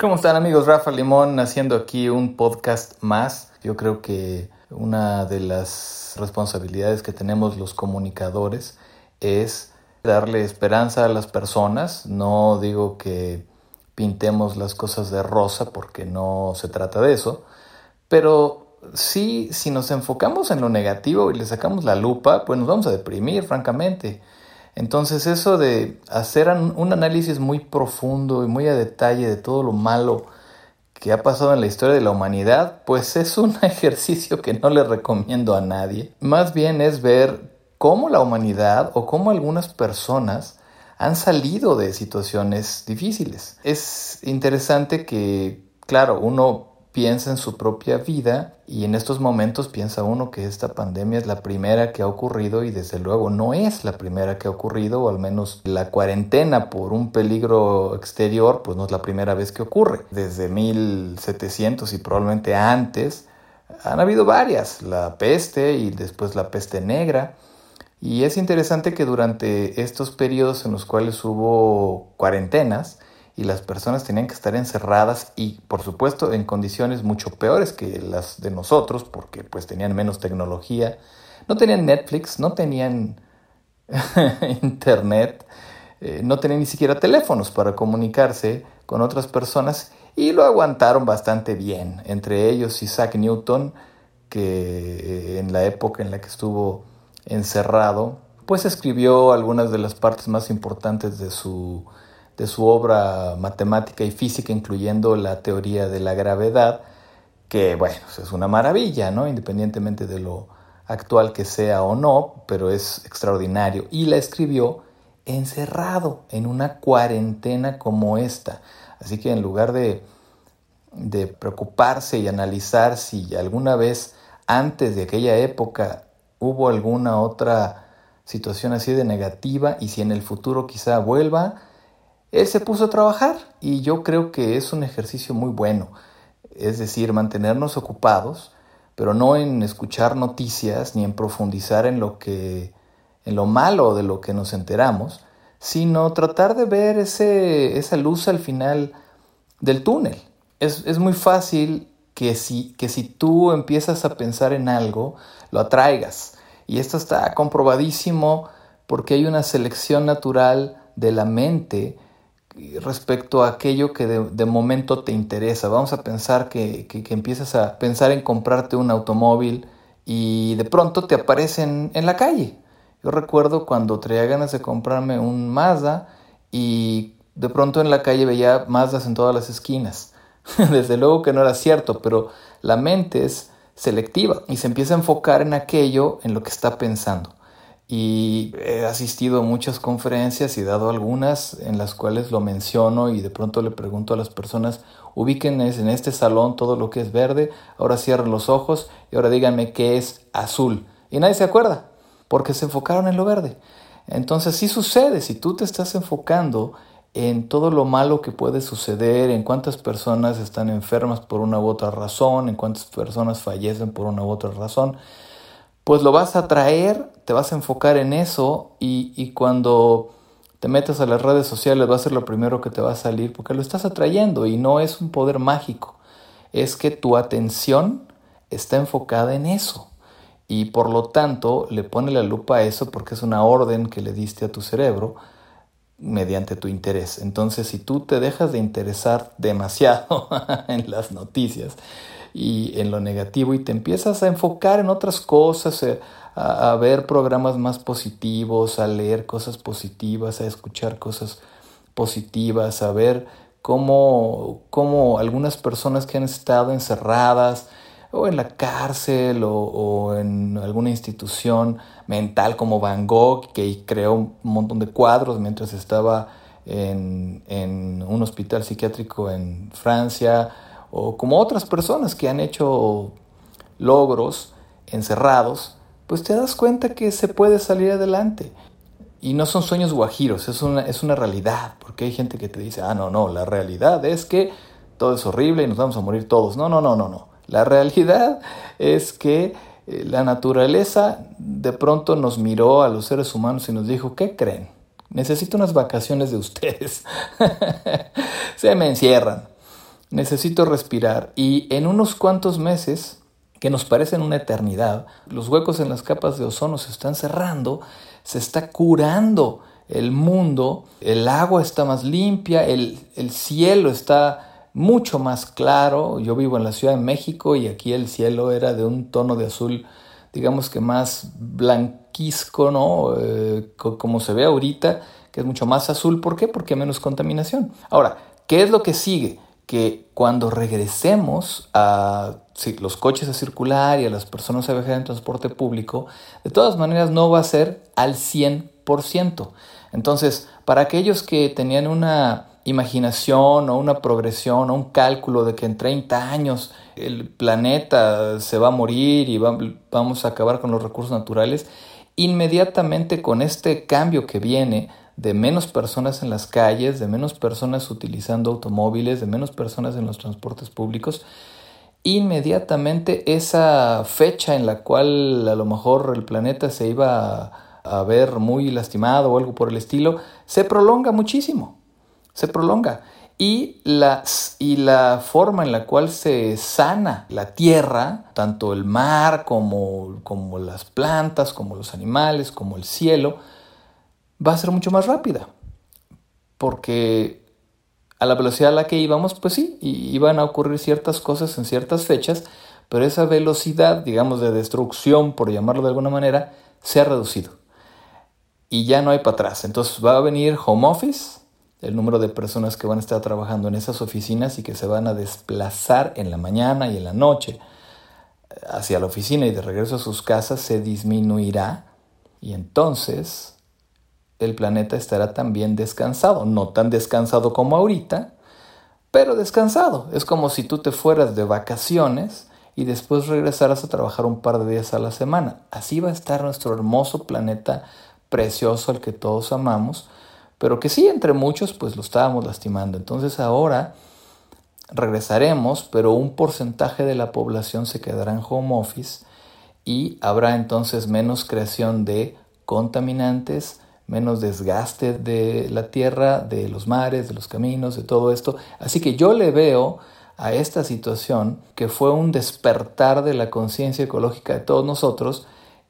¿Cómo están amigos? Rafa Limón haciendo aquí un podcast más. Yo creo que una de las responsabilidades que tenemos los comunicadores es darle esperanza a las personas. No digo que pintemos las cosas de rosa porque no se trata de eso, pero sí, si nos enfocamos en lo negativo y le sacamos la lupa, pues nos vamos a deprimir, francamente. Entonces eso de hacer un análisis muy profundo y muy a detalle de todo lo malo que ha pasado en la historia de la humanidad, pues es un ejercicio que no le recomiendo a nadie. Más bien es ver cómo la humanidad o cómo algunas personas han salido de situaciones difíciles. Es interesante que, claro, uno piensa en su propia vida y en estos momentos piensa uno que esta pandemia es la primera que ha ocurrido y desde luego no es la primera que ha ocurrido o al menos la cuarentena por un peligro exterior pues no es la primera vez que ocurre. Desde 1700 y probablemente antes han habido varias, la peste y después la peste negra. Y es interesante que durante estos periodos en los cuales hubo cuarentenas, y las personas tenían que estar encerradas y por supuesto en condiciones mucho peores que las de nosotros porque pues tenían menos tecnología, no tenían Netflix, no tenían internet, eh, no tenían ni siquiera teléfonos para comunicarse con otras personas y lo aguantaron bastante bien, entre ellos Isaac Newton que eh, en la época en la que estuvo encerrado pues escribió algunas de las partes más importantes de su de su obra matemática y física, incluyendo la teoría de la gravedad, que bueno, pues, es una maravilla, ¿no? Independientemente de lo actual que sea o no, pero es extraordinario. Y la escribió encerrado en una cuarentena como esta. Así que en lugar de, de preocuparse y analizar si alguna vez antes de aquella época hubo alguna otra situación así de negativa y si en el futuro quizá vuelva, él se puso a trabajar y yo creo que es un ejercicio muy bueno. Es decir, mantenernos ocupados, pero no en escuchar noticias ni en profundizar en lo que en lo malo de lo que nos enteramos, sino tratar de ver ese, esa luz al final del túnel. Es, es muy fácil que si, que si tú empiezas a pensar en algo, lo atraigas. Y esto está comprobadísimo porque hay una selección natural de la mente respecto a aquello que de, momento te interesa. Vamos a pensar que, que, empiezas a pensar en comprarte un automóvil y de pronto te aparecen en la calle. Yo recuerdo cuando traía ganas de comprarme un Mazda y de pronto en la calle veía Mazdas en todas las esquinas. Desde luego que no era cierto, pero la mente es selectiva y se empieza a enfocar en aquello en lo que está pensando y he asistido a muchas conferencias y dado algunas en las cuales lo menciono y de pronto le pregunto a las personas, ubiquen en este salón todo lo que es verde, ahora cierren los ojos y ahora díganme qué es azul. Y nadie se acuerda, porque se enfocaron en lo verde. Entonces sí sucede, si tú te estás enfocando en todo lo malo que puede suceder, en cuántas personas están enfermas por una u otra razón, en cuántas personas fallecen por una u otra razón, pues lo vas a traer, te vas a enfocar en eso y, cuando te metas a las redes sociales va a ser lo primero que te va a salir porque lo estás atrayendo y no es un poder mágico, es que tu atención está enfocada en eso y por lo tanto le pone la lupa a eso porque es una orden que le diste a tu cerebro mediante tu interés. Entonces, si tú te dejas de interesar demasiado en las noticias y en lo negativo y te empiezas a enfocar en otras cosas, eh, a, ver programas más positivos, a leer cosas positivas, a escuchar cosas positivas, a ver cómo, cómo algunas personas que han estado encerradas, o en la cárcel o, en alguna institución mental como Van Gogh, que creó un montón de cuadros mientras estaba en, en un hospital psiquiátrico en Francia, o como otras personas que han hecho logros encerrados, pues te das cuenta que se puede salir adelante. Y no son sueños guajiros, es una, es una realidad, porque hay gente que te dice, ah, no, no, la realidad es que todo es horrible y nos vamos a morir todos. No, no, no, no, no. La realidad es que eh, la naturaleza de pronto nos miró a los seres humanos y nos dijo, ¿qué creen? Necesito unas vacaciones de ustedes. Se me encierran. Necesito respirar y en unos cuantos meses, que nos parecen una eternidad, los huecos en las capas de ozono se están cerrando, se está curando el mundo, el agua está más limpia, el, el cielo está mucho más claro. Yo vivo en la Ciudad de México y aquí el cielo era de un tono de azul, digamos que más blanquisco, ¿no? Eh, como se ve ahorita, que es mucho más azul. ¿Por qué? Porque hay menos contaminación. Ahora, ¿qué es lo que sigue? Que cuando regresemos a los coches a circular y a las personas a viajar en transporte público, de todas maneras no va a ser al 100%. Entonces, para aquellos que tenían una imaginación o una progresión o un cálculo de que en 30 años el planeta se va a morir y vamos a acabar con los recursos naturales, inmediatamente con este cambio que viene de menos personas en las calles, de menos personas utilizando automóviles, de menos personas en los transportes públicos, inmediatamente esa fecha en la cual a lo mejor el planeta se iba a ver muy lastimado o algo por el estilo, se prolonga muchísimo, se prolonga. Y la, y la forma en la cual se sana la tierra, tanto el mar como, como las plantas, como los animales, como el cielo, va a ser mucho más rápida. Porque a la velocidad a la que íbamos, pues sí, iban a ocurrir ciertas cosas en ciertas fechas, pero esa velocidad, digamos, de destrucción, por llamarlo de alguna manera, se ha reducido y ya no hay para atrás. Entonces va a venir home office, el número de personas que van a estar trabajando en esas oficinas y que se van a desplazar en la mañana y en la noche hacia la oficina y de regreso a sus casas se disminuirá y entonces el planeta estará también descansado, no tan descansado como ahorita, pero descansado. Es como si tú te fueras de vacaciones y después regresaras a trabajar un par de días a la semana. Así va a estar nuestro hermoso planeta precioso al que todos amamos, pero que sí, entre muchos, pues lo estábamos lastimando. Entonces ahora regresaremos, pero un porcentaje de la población se quedará en home office y habrá entonces menos creación de contaminantes, menos desgaste de la tierra, de los mares, de los caminos, de todo esto. Así que yo le veo a esta situación que fue un despertar de la conciencia ecológica de todos nosotros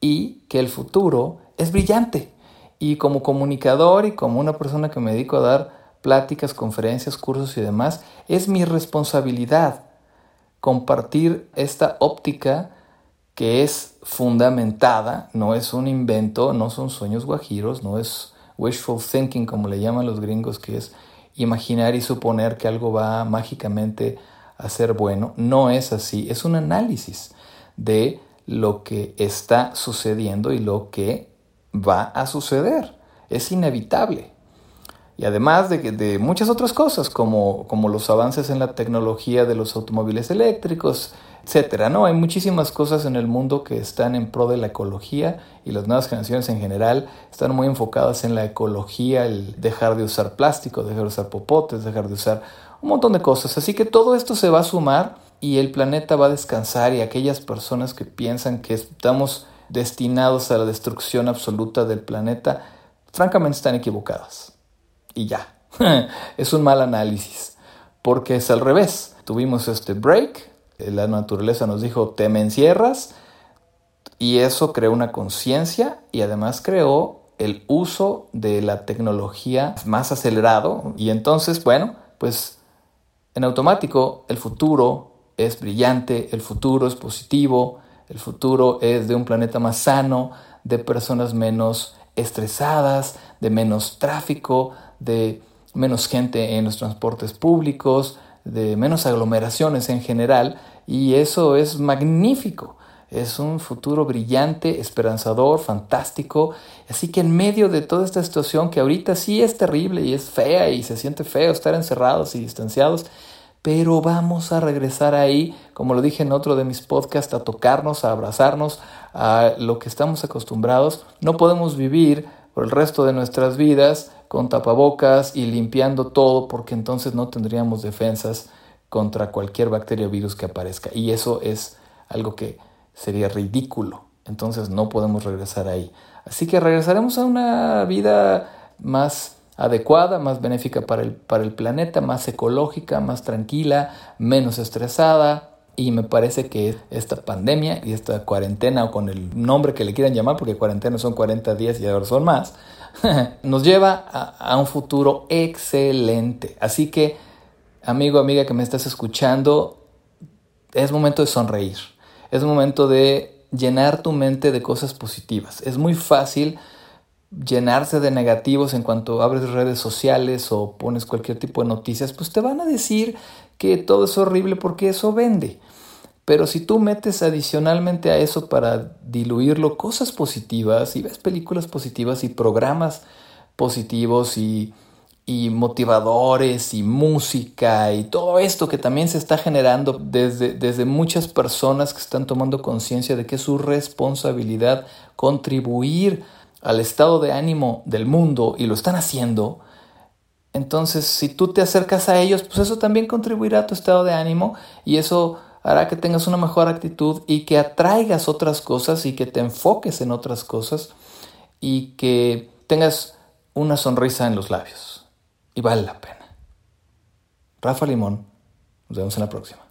y que el futuro es brillante. Y como comunicador y como una persona que me dedico a dar pláticas, conferencias, cursos y demás, es mi responsabilidad compartir esta óptica que es fundamentada, no es un invento, no son sueños guajiros, no es wishful thinking como le llaman los gringos, que es imaginar y suponer que algo va mágicamente a ser bueno. No es así, es un análisis de lo que está sucediendo y lo que va a suceder, es inevitable. Y además de, de muchas otras cosas, como, como, los avances en la tecnología de los automóviles eléctricos, etcétera, ¿no? Hay muchísimas cosas en el mundo que están en pro de la ecología y las nuevas generaciones en general están muy enfocadas en la ecología, el dejar de usar plástico, dejar de usar popotes, dejar de usar un montón de cosas. Así que todo esto se va a sumar y el planeta va a descansar y aquellas personas que piensan que estamos destinados a la destrucción absoluta del planeta, francamente están equivocadas. Y ya, es un mal análisis, porque es al revés. Tuvimos este break, la naturaleza nos dijo, te me encierras, y eso creó una conciencia y además creó el uso de la tecnología más acelerado. Y entonces, bueno, pues en automático el futuro es brillante, el futuro es positivo, el futuro es de un planeta más sano, de personas menos estresadas, de menos tráfico, de menos gente en los transportes públicos, de menos aglomeraciones en general, y eso es magnífico. Es un futuro brillante, esperanzador, fantástico. Así que en medio de toda esta situación que ahorita sí es terrible y es fea y se siente feo estar encerrados y distanciados, pero vamos a regresar ahí, como lo dije en otro de mis podcasts, a tocarnos, a abrazarnos, a lo que estamos acostumbrados. No podemos vivir por el resto de nuestras vidas con tapabocas y limpiando todo porque entonces no tendríamos defensas contra cualquier bacteria o virus que aparezca. Y eso es algo que sería ridículo. Entonces no podemos regresar ahí. Así que regresaremos a una vida más adecuada, más benéfica para el, para el planeta, más ecológica, más tranquila, menos estresada. Y me parece que esta pandemia y esta cuarentena, o con el nombre que le quieran llamar, porque cuarentena son 40 días y ahora son más, nos lleva a, un futuro excelente. Así que, amigo, amiga que me estás escuchando, es momento de sonreír. Es momento de llenar tu mente de cosas positivas. Es muy fácil llenarse de negativos en cuanto abres redes sociales o pones cualquier tipo de noticias, pues te van a decir que todo es horrible porque eso vende. Pero si tú metes adicionalmente a eso para diluirlo cosas positivas y ves películas positivas y programas positivos y, y motivadores y música y todo esto que también se está generando desde, desde muchas personas que están tomando conciencia de que es su responsabilidad contribuir al estado de ánimo del mundo y lo están haciendo, entonces si tú te acercas a ellos, pues eso también contribuirá a tu estado de ánimo y eso hará que tengas una mejor actitud y que atraigas otras cosas y que te enfoques en otras cosas y que tengas una sonrisa en los labios. Y vale la pena. Rafa Limón, nos vemos en la próxima.